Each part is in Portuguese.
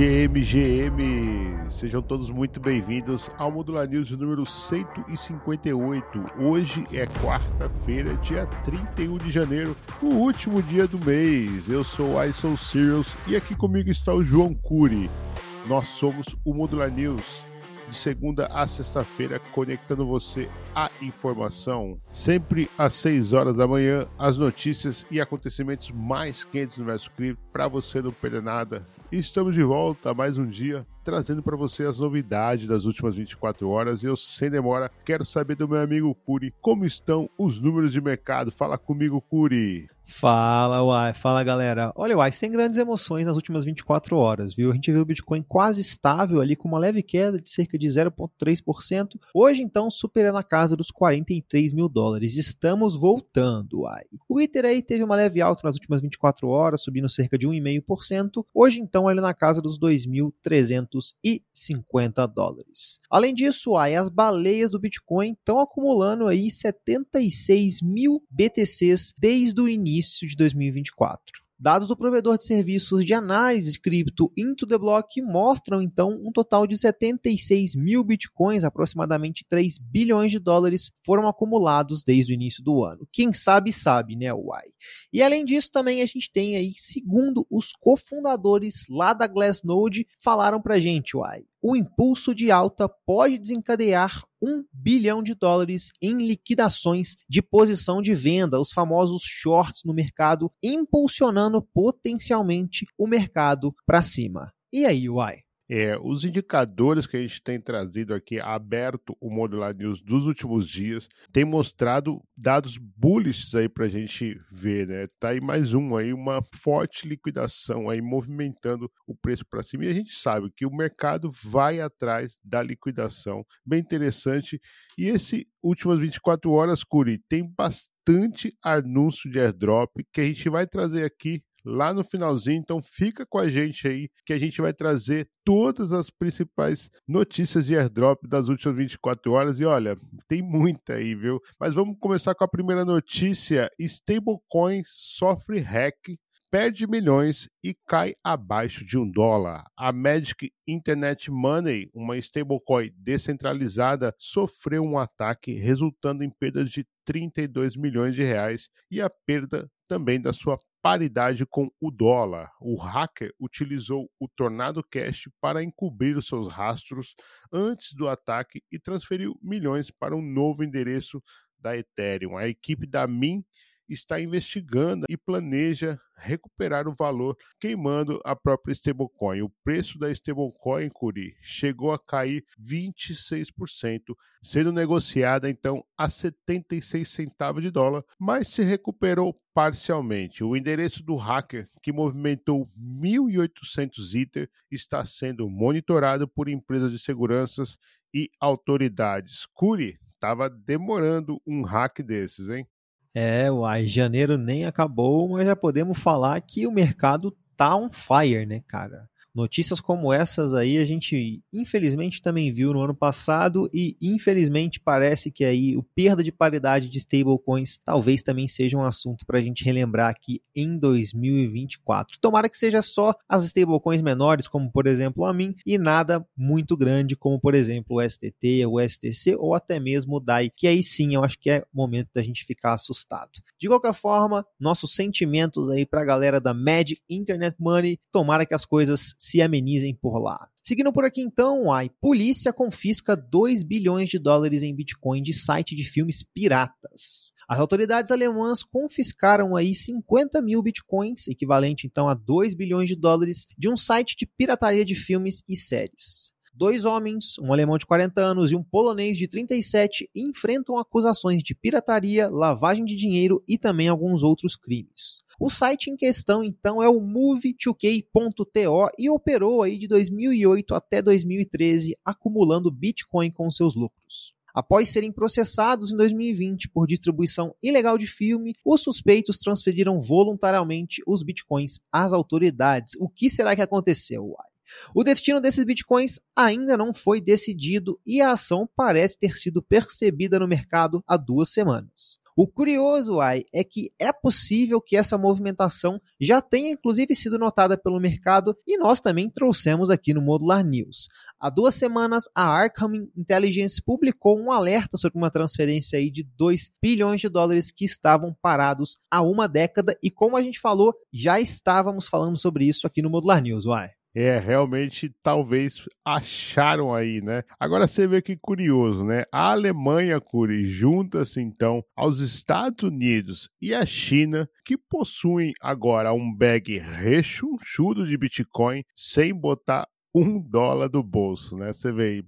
GMGM, sejam todos muito bem-vindos ao Modular News número 158. Hoje é quarta-feira, dia 31 de janeiro, o último dia do mês. Eu sou o ISO Serials e aqui comigo está o João Cury. Nós somos o Modular News de segunda a sexta-feira, conectando você à informação. Sempre às 6 horas da manhã, as notícias e acontecimentos mais quentes do universo cripto para você não perder nada. Estamos de volta mais um dia trazendo para você as novidades das últimas 24 horas. E eu, sem demora, quero saber do meu amigo Curi como estão os números de mercado. Fala comigo, Curi. Fala, Uai. Fala, galera. Olha, Uai, sem grandes emoções nas últimas 24 horas, viu? A gente viu o Bitcoin quase estável ali, com uma leve queda de cerca de 0,3%. Hoje, então, superando a casa dos 43 mil dólares. Estamos voltando, Uai. O Ether aí teve uma leve alta nas últimas 24 horas, subindo cerca de 1,5%. Hoje, então, ele na casa dos 2.350 dólares. Além disso, Uai, as baleias do Bitcoin estão acumulando aí 76 mil BTCs desde o início início de 2024. Dados do provedor de serviços de análise cripto Into the Block mostram então um total de 76 mil bitcoins, aproximadamente 3 bilhões de dólares, foram acumulados desde o início do ano. Quem sabe, sabe, né, Uai? E além disso, também a gente tem aí, segundo os cofundadores lá da Glassnode, falaram pra gente, Uai o impulso de alta pode desencadear um bilhão de dólares em liquidações de posição de venda, os famosos shorts no mercado, impulsionando potencialmente o mercado para cima. E aí, Uai? É, os indicadores que a gente tem trazido aqui, aberto o Modular News dos últimos dias, tem mostrado dados bullish aí para a gente ver, né? Tá aí mais um aí, uma forte liquidação aí movimentando o preço para cima e a gente sabe que o mercado vai atrás da liquidação. Bem interessante. E esse últimas 24 horas, Curi, tem bastante anúncio de airdrop que a gente vai trazer aqui lá no finalzinho. Então fica com a gente aí que a gente vai trazer todas as principais notícias de airdrop das últimas 24 horas. E olha, tem muita aí, viu? Mas vamos começar com a primeira notícia: stablecoin sofre hack perde milhões e cai abaixo de um dólar. A Magic Internet Money, uma stablecoin descentralizada, sofreu um ataque resultando em perda de 32 milhões de reais e a perda também da sua paridade com o dólar. O hacker utilizou o Tornado Cash para encobrir os seus rastros antes do ataque e transferiu milhões para um novo endereço da Ethereum. A equipe da MIN está investigando e planeja recuperar o valor queimando a própria stablecoin. O preço da stablecoin, Curi, chegou a cair 26%, sendo negociada então a 76 centavos de dólar, mas se recuperou parcialmente. O endereço do hacker, que movimentou 1.800 Ether, está sendo monitorado por empresas de seguranças e autoridades. Curi, estava demorando um hack desses, hein? É, uai, janeiro nem acabou, mas já podemos falar que o mercado tá on fire, né, cara? Notícias como essas aí a gente infelizmente também viu no ano passado e infelizmente parece que aí o perda de paridade de stablecoins talvez também seja um assunto para a gente relembrar aqui em 2024. Tomara que seja só as stablecoins menores, como por exemplo a mim, e nada muito grande, como por exemplo o STT, o STC ou até mesmo o DAI, que aí sim eu acho que é momento da gente ficar assustado. De qualquer forma, nossos sentimentos aí para a galera da Magic Internet Money, tomara que as coisas se amenizem por lá. Seguindo por aqui então, a polícia confisca 2 bilhões de dólares em Bitcoin de site de filmes piratas. As autoridades alemãs confiscaram aí 50 mil Bitcoins, equivalente então a 2 bilhões de dólares, de um site de pirataria de filmes e séries. Dois homens, um alemão de 40 anos e um polonês de 37, enfrentam acusações de pirataria, lavagem de dinheiro e também alguns outros crimes. O site em questão, então, é o move2k.to e operou aí de 2008 até 2013, acumulando Bitcoin com seus lucros. Após serem processados em 2020 por distribuição ilegal de filme, os suspeitos transferiram voluntariamente os bitcoins às autoridades. O que será que aconteceu? O destino desses bitcoins ainda não foi decidido e a ação parece ter sido percebida no mercado há duas semanas. O curioso, ai, é que é possível que essa movimentação já tenha inclusive sido notada pelo mercado e nós também trouxemos aqui no Modular News. Há duas semanas, a Arkham Intelligence publicou um alerta sobre uma transferência aí de 2 bilhões de dólares que estavam parados há uma década e como a gente falou, já estávamos falando sobre isso aqui no Modular News, uai. É, realmente talvez acharam aí, né? Agora você vê que curioso, né? A Alemanha, Curi, junta-se então aos Estados Unidos e a China, que possuem agora um bag rechonchudo de Bitcoin sem botar um dólar do bolso, né? Você vê,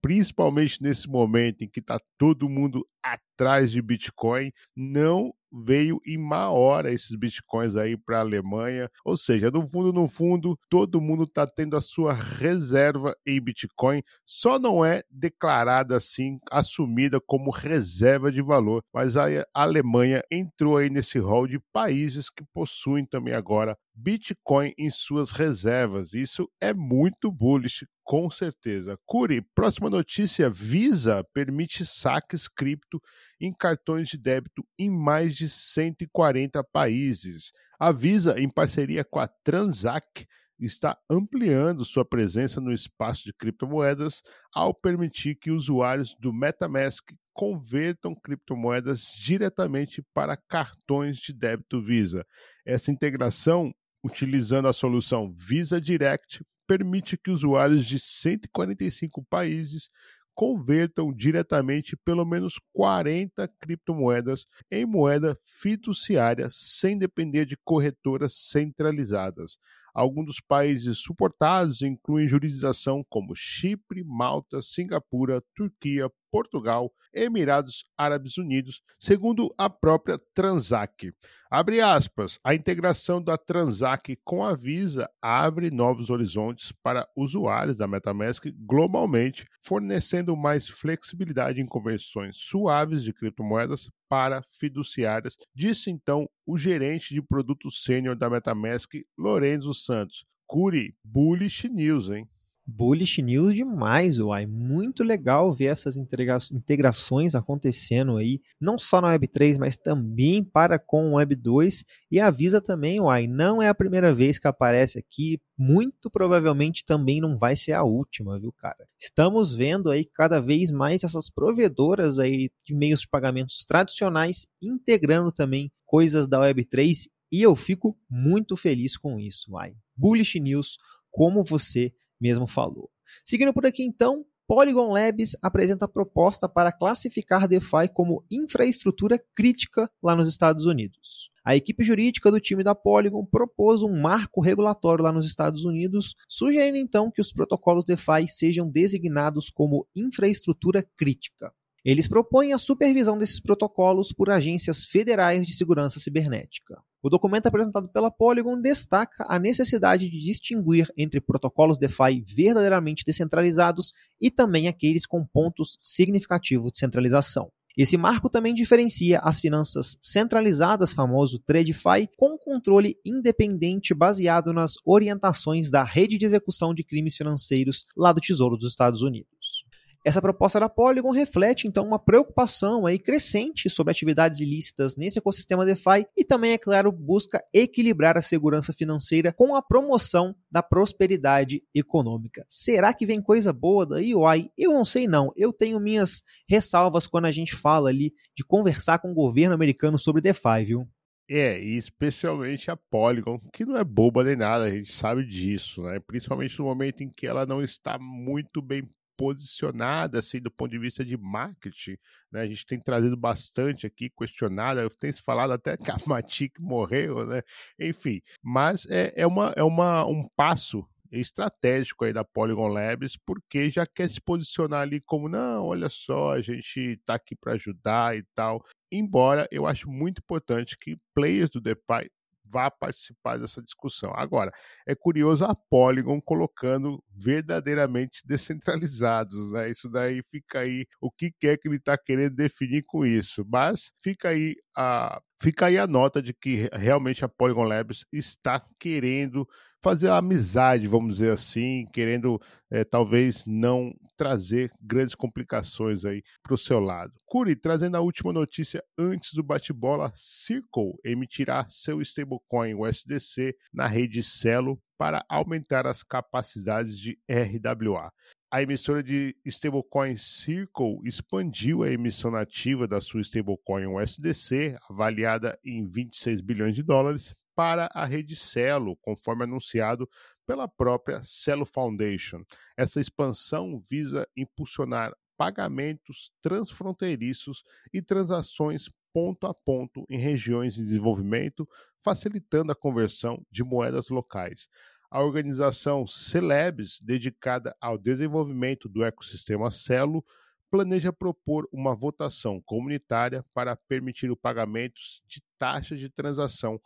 principalmente nesse momento em que está todo mundo atrás de Bitcoin, não veio em má hora esses bitcoins aí para a Alemanha. Ou seja, no fundo, no fundo, todo mundo está tendo a sua reserva em Bitcoin, só não é declarada assim, assumida como reserva de valor. Mas a Alemanha entrou aí nesse rol de países que possuem também agora Bitcoin em suas reservas. Isso é muito bullish com certeza. Curi, próxima notícia: Visa permite saques cripto em cartões de débito em mais de 140 países. A Visa, em parceria com a Transac, está ampliando sua presença no espaço de criptomoedas ao permitir que usuários do MetaMask convertam criptomoedas diretamente para cartões de débito Visa. Essa integração, utilizando a solução Visa Direct, permite que usuários de 145 países convertam diretamente pelo menos 40 criptomoedas em moeda fiduciária sem depender de corretoras centralizadas. Alguns dos países suportados incluem jurisdição como Chipre, Malta, Singapura, Turquia, Portugal, Emirados Árabes Unidos, segundo a própria Transac. Abre aspas, a integração da Transac com a Visa abre novos horizontes para usuários da MetaMask globalmente, fornecendo mais flexibilidade em conversões suaves de criptomoedas para fiduciárias, disse então o gerente de produtos sênior da MetaMask, Lorenzo Santos. Curi, bullish news, hein? Bullish news demais, uai. Muito legal ver essas integrações acontecendo aí, não só na Web3, mas também para com o Web2. E avisa também, uai, não é a primeira vez que aparece aqui, muito provavelmente também não vai ser a última, viu, cara? Estamos vendo aí cada vez mais essas provedoras aí de meios de pagamentos tradicionais integrando também coisas da Web3 e eu fico muito feliz com isso, uai. Bullish news, como você mesmo falou. Seguindo por aqui então, Polygon Labs apresenta proposta para classificar DeFi como infraestrutura crítica lá nos Estados Unidos. A equipe jurídica do time da Polygon propôs um marco regulatório lá nos Estados Unidos, sugerindo então que os protocolos DeFi sejam designados como infraestrutura crítica. Eles propõem a supervisão desses protocolos por agências federais de segurança cibernética. O documento apresentado pela Polygon destaca a necessidade de distinguir entre protocolos DeFi verdadeiramente descentralizados e também aqueles com pontos significativos de centralização. Esse marco também diferencia as finanças centralizadas, famoso TradeFi, com controle independente baseado nas orientações da rede de execução de crimes financeiros lá do Tesouro dos Estados Unidos. Essa proposta da Polygon reflete então uma preocupação aí crescente sobre atividades ilícitas nesse ecossistema DeFi e também, é claro, busca equilibrar a segurança financeira com a promoção da prosperidade econômica. Será que vem coisa boa daí, Uai? Eu não sei não. Eu tenho minhas ressalvas quando a gente fala ali de conversar com o governo americano sobre DeFi, viu? É, e especialmente a Polygon, que não é boba nem nada, a gente sabe disso, né? Principalmente no momento em que ela não está muito bem posicionada assim do ponto de vista de marketing, né? A gente tem trazido bastante aqui, questionado, tem se falado até que a Matic morreu, né? Enfim, mas é, é, uma, é uma, um passo estratégico aí da Polygon Labs, porque já quer se posicionar ali como, não, olha só, a gente está aqui para ajudar e tal. Embora eu acho muito importante que players do DeFi vá participar dessa discussão. Agora, é curioso a Polygon colocando verdadeiramente descentralizados, né? Isso daí fica aí o que é que ele está querendo definir com isso. Mas fica aí a fica aí a nota de que realmente a Polygon Labs está querendo fazer amizade, vamos dizer assim, querendo é, talvez não trazer grandes complicações aí para o seu lado. Curi, trazendo a última notícia antes do bate-bola, Circle emitirá seu stablecoin USDC na rede Celo para aumentar as capacidades de RWA a emissora de stablecoin Circle expandiu a emissão nativa da sua stablecoin USDC, avaliada em 26 bilhões de dólares, para a rede Celo, conforme anunciado pela própria Celo Foundation. Essa expansão visa impulsionar pagamentos transfronteiriços e transações ponto a ponto em regiões em desenvolvimento, facilitando a conversão de moedas locais a organização Celebs, dedicada ao desenvolvimento do ecossistema Celo, planeja propor uma votação comunitária para permitir o pagamento de taxas de transação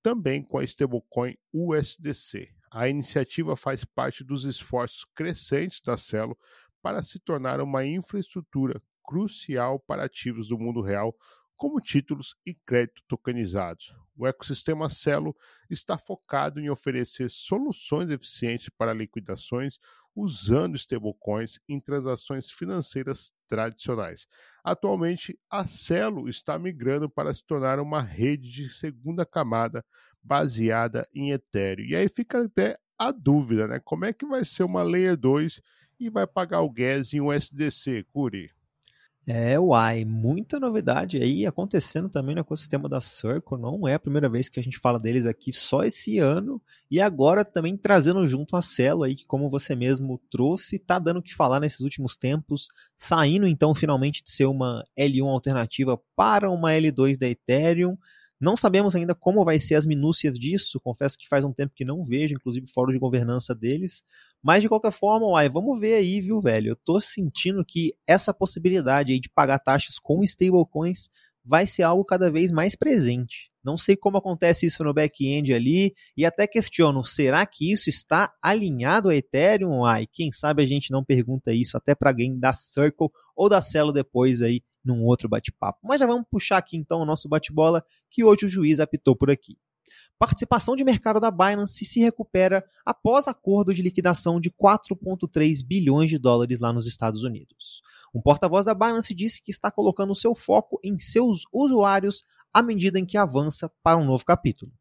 também com a stablecoin USDC. A iniciativa faz parte dos esforços crescentes da Celo para se tornar uma infraestrutura crucial para ativos do mundo real como títulos e crédito tokenizados. O ecossistema Celo está focado em oferecer soluções eficientes para liquidações usando stablecoins em transações financeiras tradicionais. Atualmente, a Celo está migrando para se tornar uma rede de segunda camada baseada em Ethereum. E aí fica até a dúvida, né? Como é que vai ser uma Layer 2 e vai pagar o gas em USDC, Curi? É, uai, muita novidade aí acontecendo também no ecossistema da Circle. Não é a primeira vez que a gente fala deles aqui só esse ano. E agora também trazendo junto a Celo aí, que como você mesmo trouxe, tá dando o que falar nesses últimos tempos, saindo então finalmente de ser uma L1 alternativa para uma L2 da Ethereum. Não sabemos ainda como vai ser as minúcias disso, confesso que faz um tempo que não vejo, inclusive fórum de governança deles, mas de qualquer forma, uai, vamos ver aí, viu, velho? Eu tô sentindo que essa possibilidade aí de pagar taxas com stablecoins vai ser algo cada vez mais presente. Não sei como acontece isso no back-end ali, e até questiono, será que isso está alinhado a Ethereum? Ai, quem sabe a gente não pergunta isso até para alguém da Circle ou da Celo depois aí num outro bate-papo. Mas já vamos puxar aqui então o nosso bate-bola, que hoje o juiz apitou por aqui. Participação de mercado da Binance se recupera após acordo de liquidação de 4,3 bilhões de dólares lá nos Estados Unidos. Um porta-voz da Binance disse que está colocando seu foco em seus usuários à medida em que avança para um novo capítulo.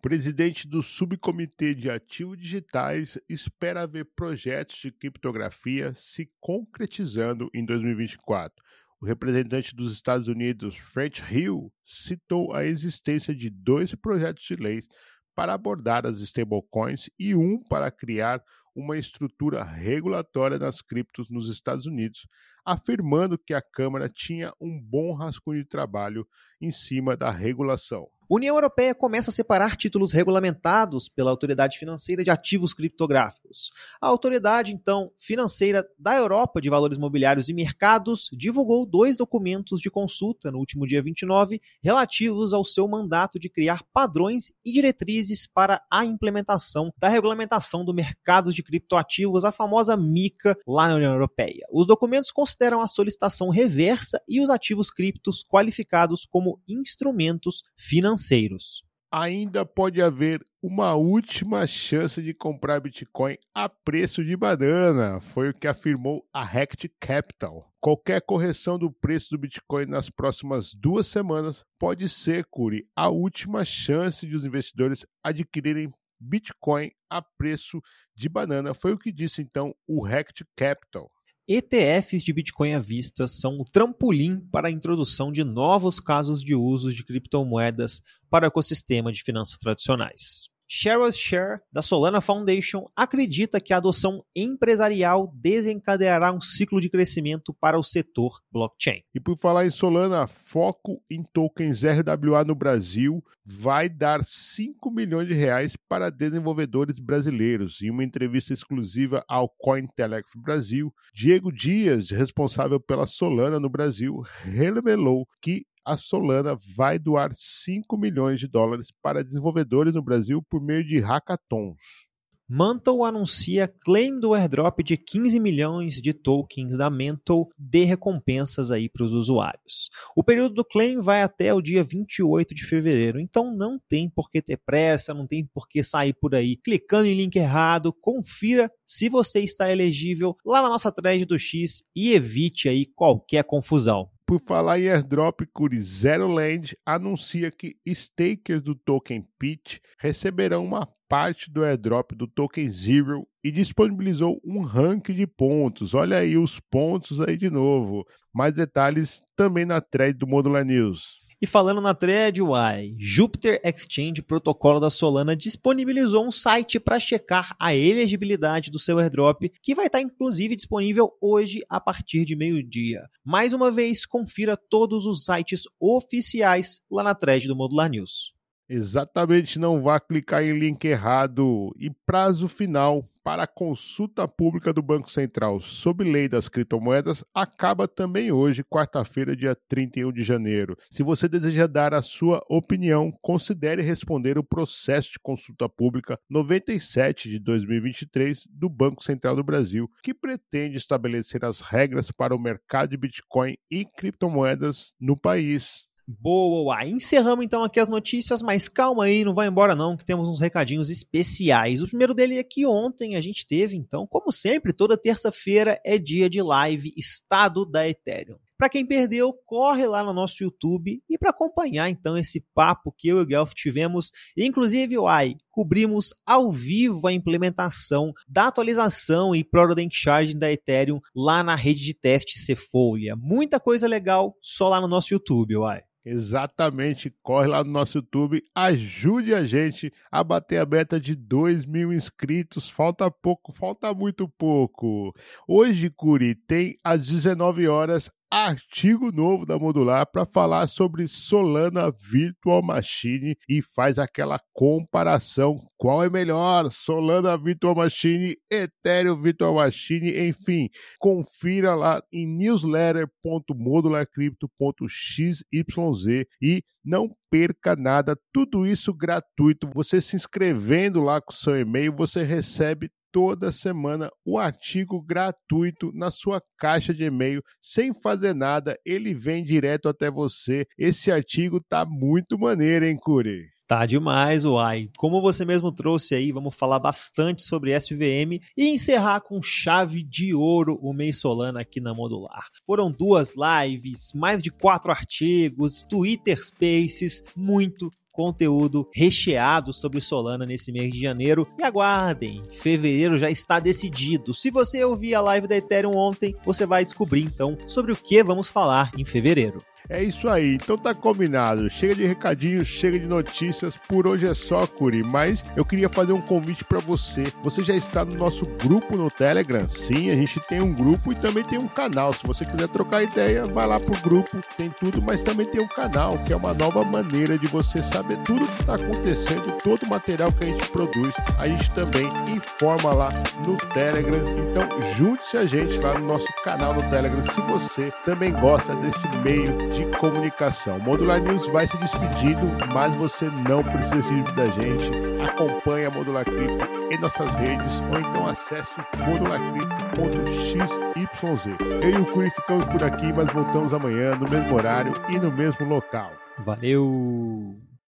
Presidente do Subcomitê de Ativos Digitais espera ver projetos de criptografia se concretizando em 2024. O representante dos Estados Unidos, French Hill, citou a existência de dois projetos de leis para abordar as stablecoins e um para criar uma estrutura regulatória das criptos nos Estados Unidos, afirmando que a Câmara tinha um bom rascunho de trabalho em cima da regulação. União Europeia começa a separar títulos regulamentados pela Autoridade Financeira de ativos criptográficos. A Autoridade, então, Financeira da Europa de Valores Mobiliários e Mercados divulgou dois documentos de consulta no último dia 29 relativos ao seu mandato de criar padrões e diretrizes para a implementação da regulamentação do mercado de criptoativos, a famosa MICA, lá na União Europeia. Os documentos consideram a solicitação reversa e os ativos criptos qualificados como instrumentos financeiros. Ainda pode haver uma última chance de comprar Bitcoin a preço de banana, foi o que afirmou a Rect Capital. Qualquer correção do preço do Bitcoin nas próximas duas semanas pode ser, Curi, a última chance de os investidores adquirirem Bitcoin a preço de banana, foi o que disse então o Rect Capital. ETFs de Bitcoin à vista são o trampolim para a introdução de novos casos de uso de criptomoedas para o ecossistema de finanças tradicionais. Cheryl Share, da Solana Foundation, acredita que a adoção empresarial desencadeará um ciclo de crescimento para o setor blockchain. E por falar em Solana, foco em tokens RWA no Brasil vai dar 5 milhões de reais para desenvolvedores brasileiros. Em uma entrevista exclusiva ao Cointelegraph Brasil, Diego Dias, responsável pela Solana no Brasil, revelou que a Solana vai doar 5 milhões de dólares para desenvolvedores no Brasil por meio de hackathons. Mantle anuncia claim do airdrop de 15 milhões de tokens da Mantle de recompensas aí para os usuários. O período do claim vai até o dia 28 de fevereiro, então não tem por que ter pressa, não tem por que sair por aí clicando em link errado. Confira se você está elegível lá na nossa thread do X e evite aí qualquer confusão. Por falar em airdrop, Curi Zero Land anuncia que stakers do token Pitch receberão uma parte do airdrop do Token Zero e disponibilizou um ranking de pontos. Olha aí os pontos aí de novo. Mais detalhes também na thread do Modular News. E falando na uai, Jupiter Exchange, protocolo da Solana, disponibilizou um site para checar a elegibilidade do seu airdrop, que vai estar inclusive disponível hoje a partir de meio-dia. Mais uma vez, confira todos os sites oficiais lá na thread do Modular News. Exatamente, não vá clicar em link errado. E prazo final para a consulta pública do Banco Central sob lei das criptomoedas acaba também hoje, quarta-feira, dia 31 de janeiro. Se você deseja dar a sua opinião, considere responder o processo de consulta pública 97 de 2023 do Banco Central do Brasil, que pretende estabelecer as regras para o mercado de Bitcoin e criptomoedas no país. Boa! Encerramos então aqui as notícias, mas calma aí, não vai embora não, que temos uns recadinhos especiais. O primeiro dele é que ontem a gente teve, então, como sempre, toda terça-feira é dia de live Estado da Ethereum. Para quem perdeu, corre lá no nosso YouTube e para acompanhar então esse papo que eu e o Guelph tivemos, inclusive o AI, cobrimos ao vivo a implementação da atualização e Product Charging da Ethereum lá na rede de teste Cefolha. Muita coisa legal só lá no nosso YouTube, AI. Exatamente, corre lá no nosso YouTube, ajude a gente a bater a meta de 2 mil inscritos. Falta pouco, falta muito pouco. Hoje, Curi, tem às 19 horas artigo novo da Modular para falar sobre Solana Virtual Machine e faz aquela comparação. Qual é melhor? Solana Virtual Machine, Ethereum Virtual Machine, enfim. Confira lá em newsletter.modularcrypto.xyz e não perca nada, tudo isso gratuito. Você se inscrevendo lá com seu e-mail, você recebe toda semana o artigo gratuito na sua caixa de e-mail, sem fazer nada, ele vem direto até você. Esse artigo tá muito maneiro, hein, Curi? Tá demais, Uai. Como você mesmo trouxe aí, vamos falar bastante sobre SVM e encerrar com chave de ouro o mês Solana aqui na Modular. Foram duas lives, mais de quatro artigos, Twitter Spaces, muito conteúdo recheado sobre Solana nesse mês de janeiro. E aguardem, fevereiro já está decidido. Se você ouvir a live da Ethereum ontem, você vai descobrir então sobre o que vamos falar em fevereiro. É isso aí, então tá combinado. Chega de recadinhos, chega de notícias. Por hoje é só, Curi. Mas eu queria fazer um convite para você. Você já está no nosso grupo no Telegram? Sim, a gente tem um grupo e também tem um canal. Se você quiser trocar ideia, vai lá pro grupo. Tem tudo, mas também tem um canal, que é uma nova maneira de você saber tudo que está acontecendo, todo o material que a gente produz. A gente também informa lá no Telegram. Então, junte-se a gente lá no nosso canal no Telegram se você também gosta desse meio de comunicação. Modular News vai se despedindo, mas você não precisa se da gente. Acompanhe a Modular Cripto em nossas redes ou então acesse modularcripto.xyz. Eu e o Curi ficamos por aqui, mas voltamos amanhã no mesmo horário e no mesmo local. Valeu!